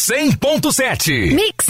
100.7. Mix.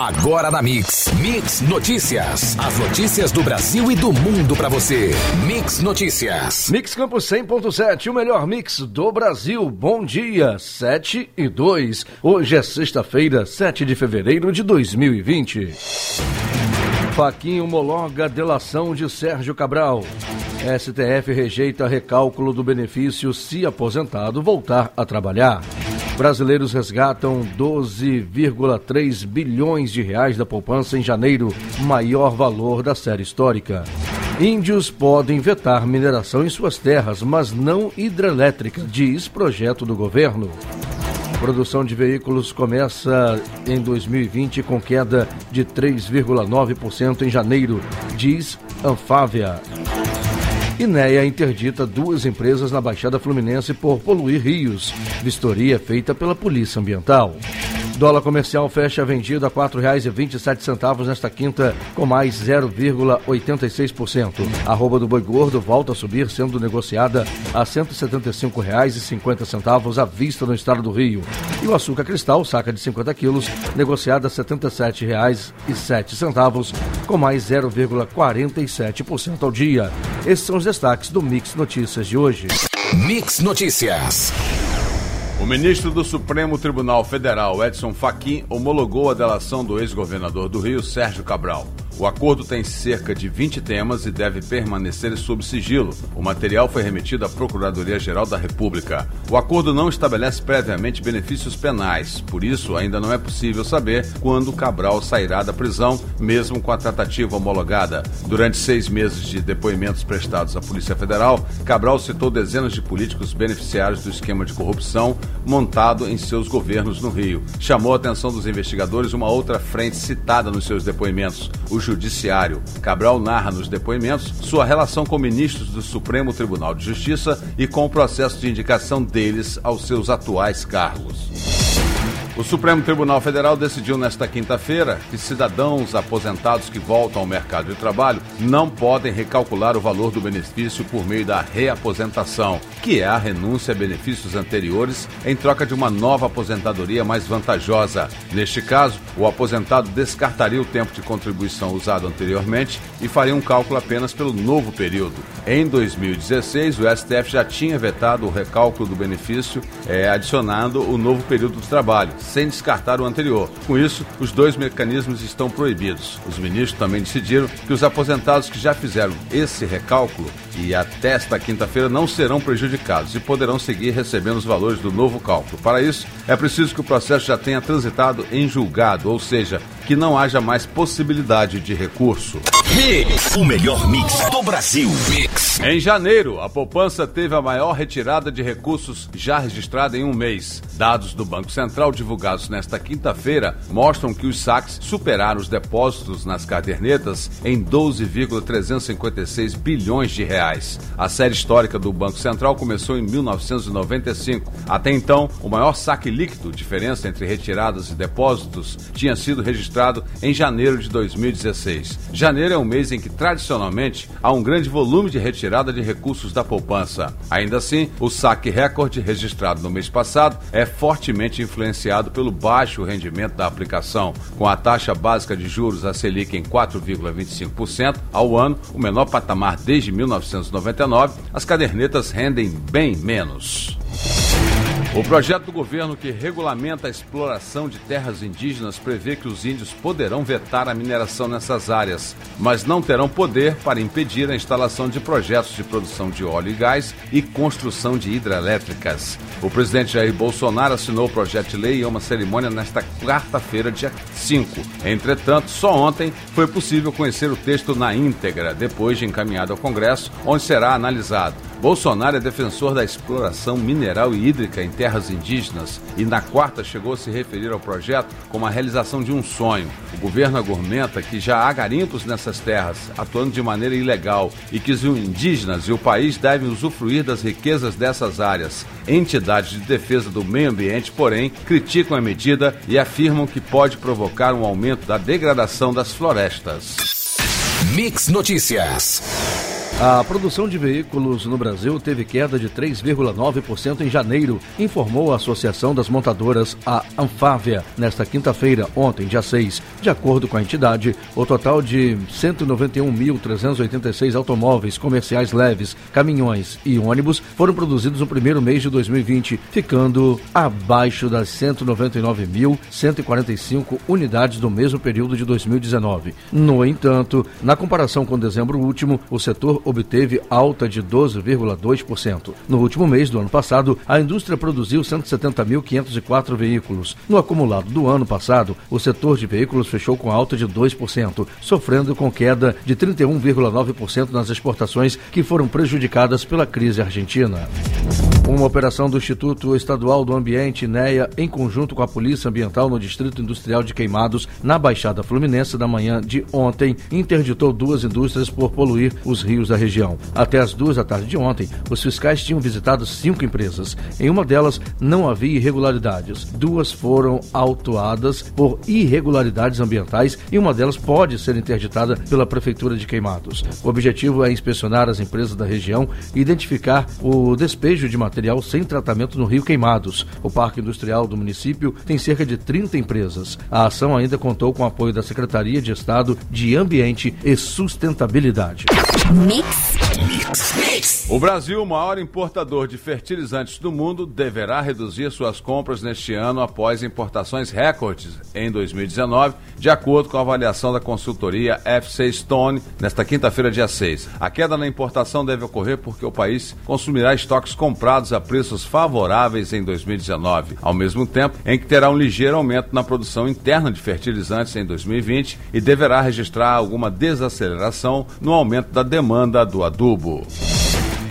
Agora na Mix. Mix Notícias. As notícias do Brasil e do mundo para você. Mix Notícias. Mix Campos 100.7, o melhor mix do Brasil. Bom dia, 7 e 2. Hoje é sexta-feira, 7 de fevereiro de 2020. Faquinha homologa delação de Sérgio Cabral. STF rejeita recálculo do benefício se aposentado voltar a trabalhar. Brasileiros resgatam 12,3 bilhões de reais da poupança em janeiro, maior valor da série histórica. Índios podem vetar mineração em suas terras, mas não hidrelétrica, diz projeto do governo. Produção de veículos começa em 2020 com queda de 3,9% em janeiro, diz Anfávia. INEA interdita duas empresas na Baixada Fluminense por poluir rios. Vistoria feita pela Polícia Ambiental. Dólar comercial fecha vendido a R$ 4,27 nesta quinta, com mais 0,86%. Arroba do boi gordo volta a subir, sendo negociada a R$ 175,50 à vista no estado do Rio. E o açúcar cristal, saca de 50 quilos, negociada a R$ 77,07, com mais 0,47% ao dia. Esses são os destaques do Mix Notícias de hoje. Mix Notícias. O ministro do Supremo Tribunal Federal, Edson Fachin, homologou a delação do ex-governador do Rio, Sérgio Cabral. O acordo tem cerca de 20 temas e deve permanecer sob sigilo. O material foi remetido à Procuradoria-Geral da República. O acordo não estabelece previamente benefícios penais, por isso ainda não é possível saber quando Cabral sairá da prisão, mesmo com a tratativa homologada. Durante seis meses de depoimentos prestados à Polícia Federal, Cabral citou dezenas de políticos beneficiários do esquema de corrupção montado em seus governos no Rio. Chamou a atenção dos investigadores uma outra frente citada nos seus depoimentos: o Judiciário. Cabral narra nos depoimentos sua relação com ministros do Supremo Tribunal de Justiça e com o processo de indicação deles aos seus atuais cargos. O Supremo Tribunal Federal decidiu nesta quinta-feira que cidadãos aposentados que voltam ao mercado de trabalho não podem recalcular o valor do benefício por meio da reaposentação, que é a renúncia a benefícios anteriores em troca de uma nova aposentadoria mais vantajosa. Neste caso, o aposentado descartaria o tempo de contribuição usado anteriormente e faria um cálculo apenas pelo novo período. Em 2016, o STF já tinha vetado o recálculo do benefício, é, adicionando o novo período de trabalho sem descartar o anterior. Com isso, os dois mecanismos estão proibidos. Os ministros também decidiram que os aposentados que já fizeram esse recálculo e até esta quinta-feira não serão prejudicados e poderão seguir recebendo os valores do novo cálculo. Para isso, é preciso que o processo já tenha transitado em julgado, ou seja, que não haja mais possibilidade de recurso. Mix, o melhor mix do Brasil. Mix. Em janeiro, a poupança teve a maior retirada de recursos já registrada em um mês. Dados do Banco Central divulgados nesta quinta-feira mostram que os saques superaram os depósitos nas cadernetas em 12,356 bilhões de reais. A série histórica do Banco Central começou em 1995. Até então, o maior saque líquido, diferença entre retiradas e depósitos, tinha sido registrado em janeiro de 2016. Janeiro é um mês em que, tradicionalmente, há um grande volume de retirada de recursos da poupança. Ainda assim, o saque recorde registrado no mês passado é fortemente influenciado pelo baixo rendimento da aplicação, com a taxa básica de juros a Selic em 4,25% ao ano, o menor patamar desde 1999, as cadernetas rendem bem menos. O projeto do governo que regulamenta a exploração de terras indígenas prevê que os índios poderão vetar a mineração nessas áreas, mas não terão poder para impedir a instalação de projetos de produção de óleo e gás e construção de hidrelétricas. O presidente Jair Bolsonaro assinou o projeto de lei em uma cerimônia nesta quarta-feira, dia 5. Entretanto, só ontem foi possível conhecer o texto na íntegra, depois de encaminhado ao Congresso, onde será analisado. Bolsonaro é defensor da exploração mineral e hídrica em terras indígenas e na quarta chegou a se referir ao projeto como a realização de um sonho. O governo argumenta que já há garimpos nessas terras, atuando de maneira ilegal, e que os indígenas e o país devem usufruir das riquezas dessas áreas. Entidades de defesa do meio ambiente, porém, criticam a medida e afirmam que pode provocar um aumento da degradação das florestas. Mix Notícias. A produção de veículos no Brasil teve queda de 3,9% em janeiro, informou a Associação das Montadoras, a Anfávia, nesta quinta-feira, ontem, dia 6. De acordo com a entidade, o total de 191.386 automóveis comerciais leves, caminhões e ônibus foram produzidos no primeiro mês de 2020, ficando abaixo das 199.145 unidades do mesmo período de 2019. No entanto, na comparação com dezembro último, o setor obteve alta de 12,2%. No último mês do ano passado, a indústria produziu 170.504 veículos. No acumulado do ano passado, o setor de veículos fechou com alta de 2%, sofrendo com queda de 31,9% nas exportações que foram prejudicadas pela crise argentina. Uma operação do Instituto Estadual do Ambiente, INEA, em conjunto com a Polícia Ambiental no Distrito Industrial de Queimados, na Baixada Fluminense, da manhã de ontem, interditou duas indústrias por poluir os rios da região. Até as duas da tarde de ontem, os fiscais tinham visitado cinco empresas. Em uma delas, não havia irregularidades. Duas foram autuadas por irregularidades ambientais e uma delas pode ser interditada pela Prefeitura de Queimados. O objetivo é inspecionar as empresas da região e identificar o despejo de material sem tratamento no Rio Queimados. O Parque Industrial do município tem cerca de 30 empresas. A ação ainda contou com o apoio da Secretaria de Estado de Ambiente e Sustentabilidade. Mix. Mix. Mix. O Brasil, maior importador de fertilizantes do mundo, deverá reduzir suas compras neste ano após importações recordes em 2019, de acordo com a avaliação da consultoria FC Stone nesta quinta-feira, dia 6. A queda na importação deve ocorrer porque o país consumirá estoques comprados a preços favoráveis em 2019, ao mesmo tempo em que terá um ligeiro aumento na produção interna de fertilizantes em 2020 e deverá registrar alguma desaceleração no aumento da demanda do adubo.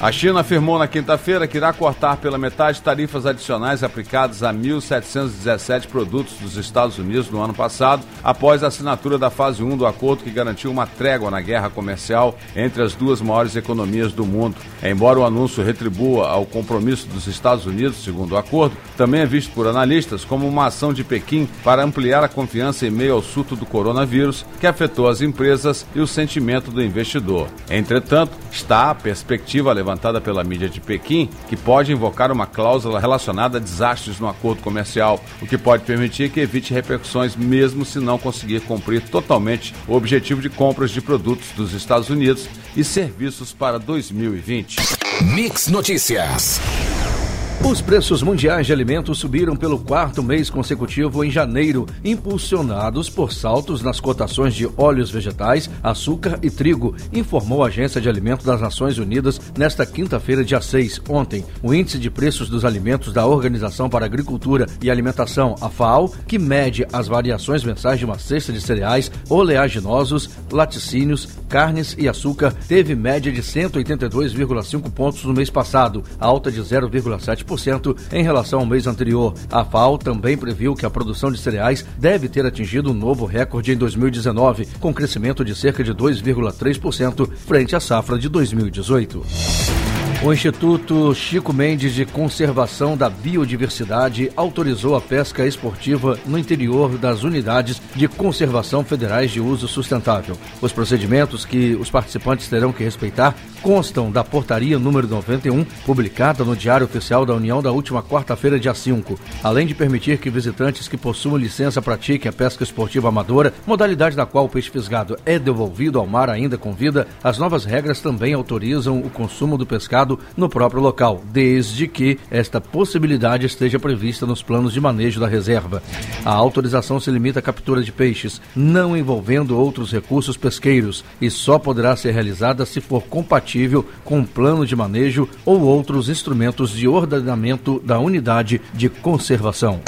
A China afirmou na quinta-feira que irá cortar pela metade tarifas adicionais aplicadas a 1.717 produtos dos Estados Unidos no ano passado, após a assinatura da fase 1 do acordo que garantiu uma trégua na guerra comercial entre as duas maiores economias do mundo. Embora o anúncio retribua ao compromisso dos Estados Unidos, segundo o acordo, também é visto por analistas como uma ação de Pequim para ampliar a confiança em meio ao surto do coronavírus que afetou as empresas e o sentimento do investidor. Entretanto, está a perspectiva levantada levantada pela mídia de Pequim, que pode invocar uma cláusula relacionada a desastres no acordo comercial, o que pode permitir que evite repercussões mesmo se não conseguir cumprir totalmente o objetivo de compras de produtos dos Estados Unidos e serviços para 2020. Mix Notícias. Os preços mundiais de alimentos subiram pelo quarto mês consecutivo em janeiro, impulsionados por saltos nas cotações de óleos vegetais, açúcar e trigo, informou a Agência de Alimentos das Nações Unidas nesta quinta-feira, dia 6, ontem. O índice de preços dos alimentos da Organização para Agricultura e Alimentação, a FAO, que mede as variações mensais de uma cesta de cereais, oleaginosos, laticínios, carnes e açúcar, teve média de 182,5 pontos no mês passado, alta de 0,7 em relação ao mês anterior. A FAO também previu que a produção de cereais deve ter atingido um novo recorde em 2019, com crescimento de cerca de 2,3% frente à safra de 2018. O Instituto Chico Mendes de Conservação da Biodiversidade autorizou a pesca esportiva no interior das unidades de conservação federais de uso sustentável. Os procedimentos que os participantes terão que respeitar constam da portaria número 91, publicada no Diário Oficial da União da última quarta-feira, dia 5. Além de permitir que visitantes que possuam licença pratiquem a pesca esportiva amadora, modalidade na qual o peixe fisgado é devolvido ao mar ainda com vida, as novas regras também autorizam o consumo do pescado no próprio local, desde que esta possibilidade esteja prevista nos planos de manejo da reserva. A autorização se limita à captura de peixes, não envolvendo outros recursos pesqueiros, e só poderá ser realizada se for compatível com o plano de manejo ou outros instrumentos de ordenamento da unidade de conservação.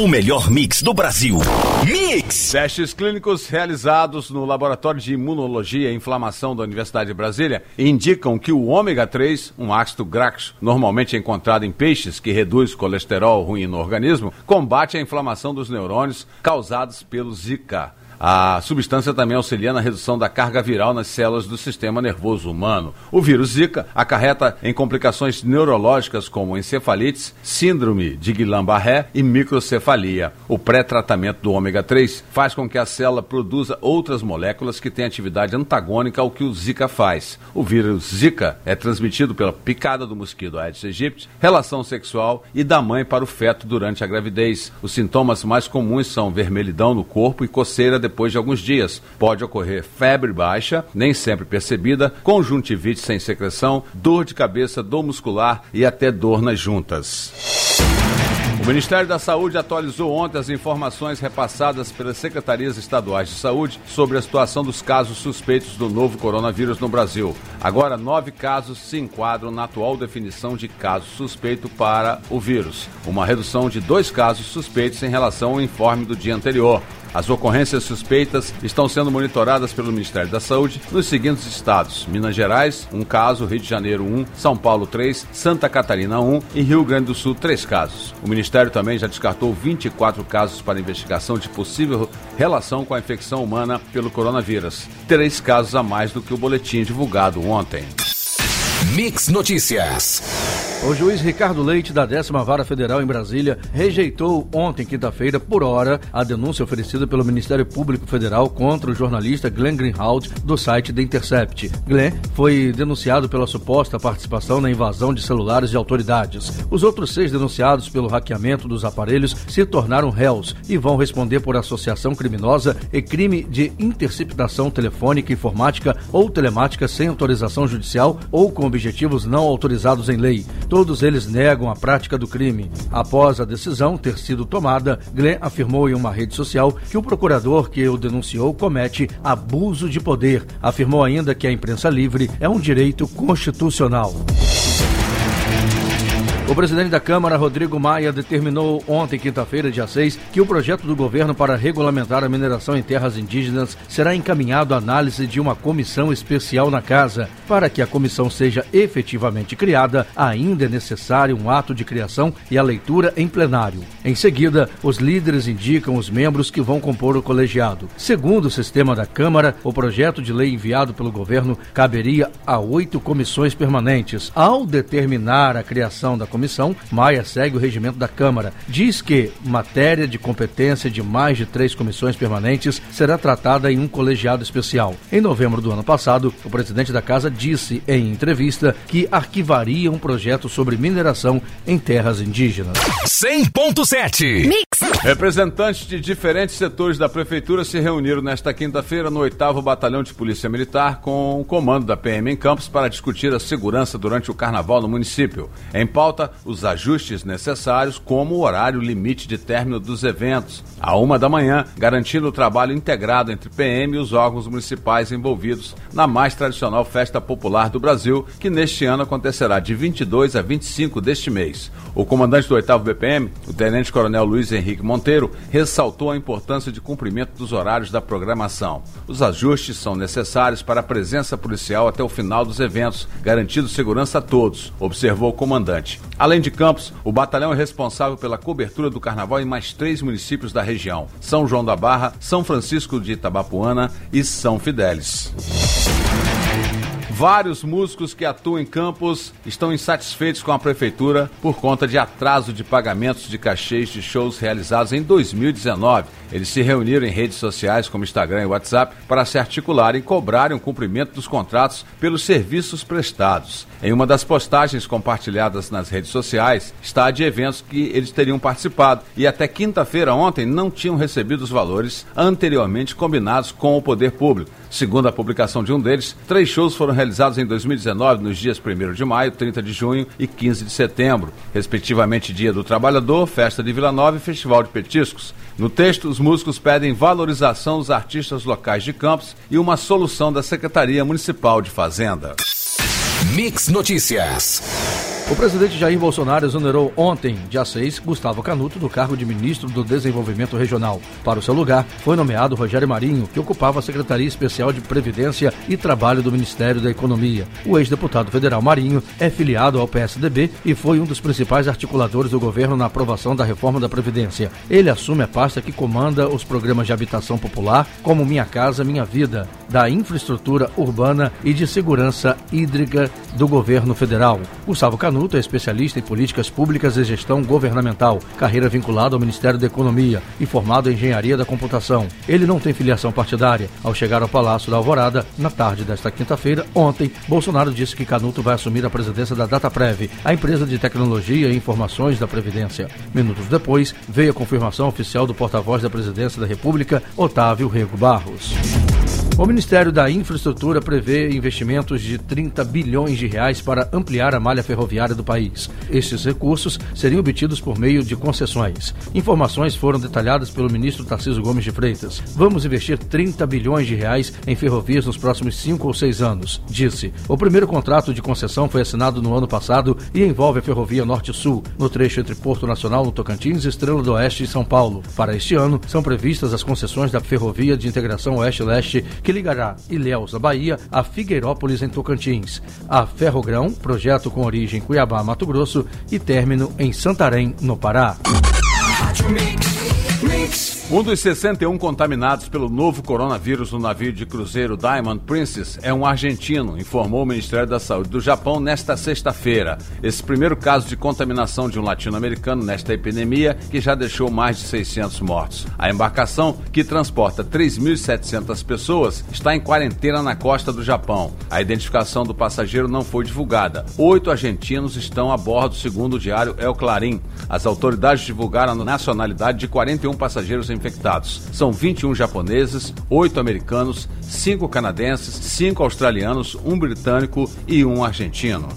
O melhor mix do Brasil. Mix! Testes clínicos realizados no Laboratório de Imunologia e Inflamação da Universidade de Brasília indicam que o ômega 3, um ácido graxo normalmente encontrado em peixes que reduz colesterol ruim no organismo, combate a inflamação dos neurônios causados pelo Zika. A substância também auxilia na redução da carga viral nas células do sistema nervoso humano. O vírus Zika acarreta em complicações neurológicas como encefalites, síndrome de Guillain-Barré e microcefalia. O pré-tratamento do ômega 3 faz com que a célula produza outras moléculas que têm atividade antagônica ao que o Zika faz. O vírus Zika é transmitido pela picada do mosquito Aedes aegypti, relação sexual e da mãe para o feto durante a gravidez. Os sintomas mais comuns são vermelhidão no corpo e coceira depois de alguns dias. Pode ocorrer febre baixa, nem sempre percebida, conjuntivite sem secreção, dor de cabeça, dor muscular e até dor nas juntas. O Ministério da Saúde atualizou ontem as informações repassadas pelas secretarias estaduais de saúde sobre a situação dos casos suspeitos do novo coronavírus no Brasil. Agora, nove casos se enquadram na atual definição de caso suspeito para o vírus, uma redução de dois casos suspeitos em relação ao informe do dia anterior. As ocorrências suspeitas estão sendo monitoradas pelo Ministério da Saúde nos seguintes estados: Minas Gerais, um caso, Rio de Janeiro, um, São Paulo, três, Santa Catarina, um e Rio Grande do Sul, três casos. O Ministério também já descartou 24 casos para investigação de possível relação com a infecção humana pelo coronavírus, três casos a mais do que o boletim divulgado ontem. Mix Notícias. O juiz Ricardo Leite, da décima Vara Federal em Brasília, rejeitou ontem, quinta-feira, por hora, a denúncia oferecida pelo Ministério Público Federal contra o jornalista Glenn Greenhalgh, do site The Intercept. Glenn foi denunciado pela suposta participação na invasão de celulares de autoridades. Os outros seis denunciados pelo hackeamento dos aparelhos se tornaram réus e vão responder por associação criminosa e crime de interceptação telefônica, informática ou telemática sem autorização judicial ou com objetivos não autorizados em lei. Todos eles negam a prática do crime. Após a decisão ter sido tomada, Glenn afirmou em uma rede social que o procurador que o denunciou comete abuso de poder. Afirmou ainda que a imprensa livre é um direito constitucional. O presidente da Câmara, Rodrigo Maia, determinou ontem, quinta-feira, dia 6, que o projeto do governo para regulamentar a mineração em terras indígenas será encaminhado à análise de uma comissão especial na Casa. Para que a comissão seja efetivamente criada, ainda é necessário um ato de criação e a leitura em plenário. Em seguida, os líderes indicam os membros que vão compor o colegiado. Segundo o sistema da Câmara, o projeto de lei enviado pelo governo caberia a oito comissões permanentes. Ao determinar a criação da comissão, Maia segue o regimento da Câmara. Diz que matéria de competência de mais de três comissões permanentes será tratada em um colegiado especial. Em novembro do ano passado, o presidente da Casa disse em entrevista que arquivaria um projeto sobre mineração em terras indígenas. 100.7 Mix. Representantes de diferentes setores da prefeitura se reuniram nesta quinta-feira no 8 Batalhão de Polícia Militar com o comando da PM em Campos para discutir a segurança durante o carnaval no município. Em pauta os ajustes necessários, como o horário limite de término dos eventos, a uma da manhã, garantindo o trabalho integrado entre PM e os órgãos municipais envolvidos na mais tradicional festa popular do Brasil, que neste ano acontecerá de 22 a 25 deste mês. O comandante do 8 BPM, o Tenente Coronel Luiz Henrique Monteiro, ressaltou a importância de cumprimento dos horários da programação. Os ajustes são necessários para a presença policial até o final dos eventos, garantindo segurança a todos, observou o comandante. Além de Campos, o batalhão é responsável pela cobertura do carnaval em mais três municípios da região: São João da Barra, São Francisco de Itabapuana e São Fidélis. Vários músicos que atuam em Campos estão insatisfeitos com a prefeitura por conta de atraso de pagamentos de cachês de shows realizados em 2019. Eles se reuniram em redes sociais como Instagram e WhatsApp para se articularem e cobrarem o cumprimento dos contratos pelos serviços prestados. Em uma das postagens compartilhadas nas redes sociais está de eventos que eles teriam participado e até quinta-feira ontem não tinham recebido os valores anteriormente combinados com o poder público. Segundo a publicação de um deles, três shows foram realizados em 2019 nos dias 1 de maio, 30 de junho e 15 de setembro, respectivamente Dia do Trabalhador, Festa de Vila Nova e Festival de Petiscos. No texto, os músicos pedem valorização dos artistas locais de Campos e uma solução da Secretaria Municipal de Fazenda. Mix Notícias. O presidente Jair Bolsonaro exonerou ontem, dia 6, Gustavo Canuto do cargo de ministro do Desenvolvimento Regional. Para o seu lugar, foi nomeado Rogério Marinho, que ocupava a Secretaria Especial de Previdência e Trabalho do Ministério da Economia. O ex-deputado federal Marinho é filiado ao PSDB e foi um dos principais articuladores do governo na aprovação da reforma da Previdência. Ele assume a pasta que comanda os programas de habitação popular, como Minha Casa Minha Vida, da infraestrutura urbana e de segurança hídrica do governo federal. Gustavo Canuto é especialista em políticas públicas e gestão governamental, carreira vinculada ao Ministério da Economia e formado em engenharia da computação. Ele não tem filiação partidária. Ao chegar ao Palácio da Alvorada, na tarde desta quinta-feira, ontem, Bolsonaro disse que Canuto vai assumir a presidência da Dataprev, a empresa de tecnologia e informações da Previdência. Minutos depois, veio a confirmação oficial do porta-voz da presidência da República, Otávio Rego Barros. O Ministério da Infraestrutura prevê investimentos de 30 bilhões de reais para ampliar a malha ferroviária do país. Estes recursos seriam obtidos por meio de concessões. Informações foram detalhadas pelo ministro Tarciso Gomes de Freitas. Vamos investir 30 bilhões de reais em ferrovias nos próximos cinco ou seis anos, disse. O primeiro contrato de concessão foi assinado no ano passado e envolve a ferrovia Norte-Sul, no trecho entre Porto Nacional, no Tocantins, Estrela do Oeste e São Paulo. Para este ano, são previstas as concessões da Ferrovia de Integração Oeste-Leste que ligará Ilhéus, a Bahia, a Figueirópolis, em Tocantins, a Ferrogrão, projeto com origem Cuiabá, Mato Grosso, e término em Santarém, no Pará. Um dos 61 contaminados pelo novo coronavírus no navio de cruzeiro Diamond Princess é um argentino, informou o Ministério da Saúde do Japão nesta sexta-feira. Esse primeiro caso de contaminação de um latino-americano nesta epidemia, que já deixou mais de 600 mortos. A embarcação, que transporta 3.700 pessoas, está em quarentena na costa do Japão. A identificação do passageiro não foi divulgada. Oito argentinos estão a bordo, segundo o diário El Clarim. As autoridades divulgaram a nacionalidade de 41 passageiros infectados. São 21 japoneses, 8 americanos, 5 canadenses, 5 australianos, um britânico e um argentino.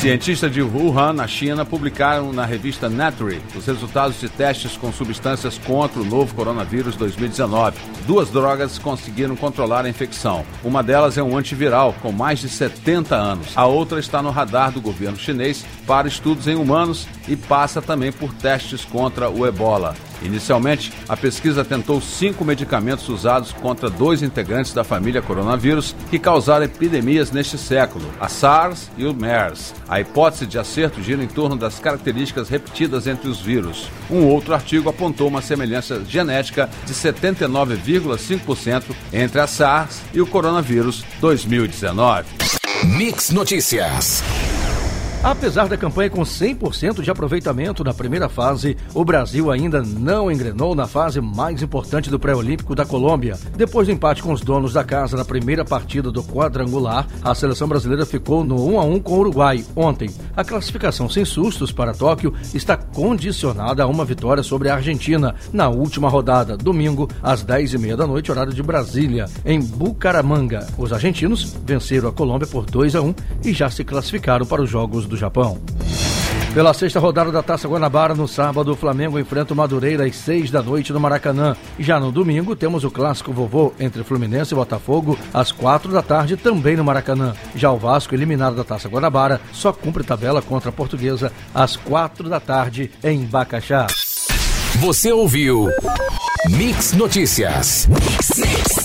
Cientistas de Wuhan, na China, publicaram na revista Nature os resultados de testes com substâncias contra o novo coronavírus 2019. Duas drogas conseguiram controlar a infecção. Uma delas é um antiviral com mais de 70 anos. A outra está no radar do governo chinês para estudos em humanos e passa também por testes contra o ebola. Inicialmente, a pesquisa tentou cinco medicamentos usados contra dois integrantes da família coronavírus que causaram epidemias neste século, a SARS e o MERS. A hipótese de acerto gira em torno das características repetidas entre os vírus. Um outro artigo apontou uma semelhança genética de 79,5% entre a SARS e o coronavírus 2019. Mix Notícias. Apesar da campanha com 100% de aproveitamento na primeira fase, o Brasil ainda não engrenou na fase mais importante do pré-olímpico da Colômbia. Depois do empate com os donos da casa na primeira partida do quadrangular, a seleção brasileira ficou no 1 a 1 com o Uruguai ontem. A classificação sem sustos para Tóquio está condicionada a uma vitória sobre a Argentina na última rodada, domingo, às 10h30 da noite, horário de Brasília, em Bucaramanga. Os argentinos venceram a Colômbia por 2 a 1 e já se classificaram para os Jogos do Japão. Pela sexta rodada da Taça Guanabara, no sábado, o Flamengo enfrenta o Madureira às seis da noite no Maracanã. Já no domingo, temos o clássico vovô entre Fluminense e Botafogo às quatro da tarde, também no Maracanã. Já o Vasco, eliminado da Taça Guanabara, só cumpre tabela contra a Portuguesa às quatro da tarde em Bacaxá. Você ouviu Mix Notícias. Mix, mix.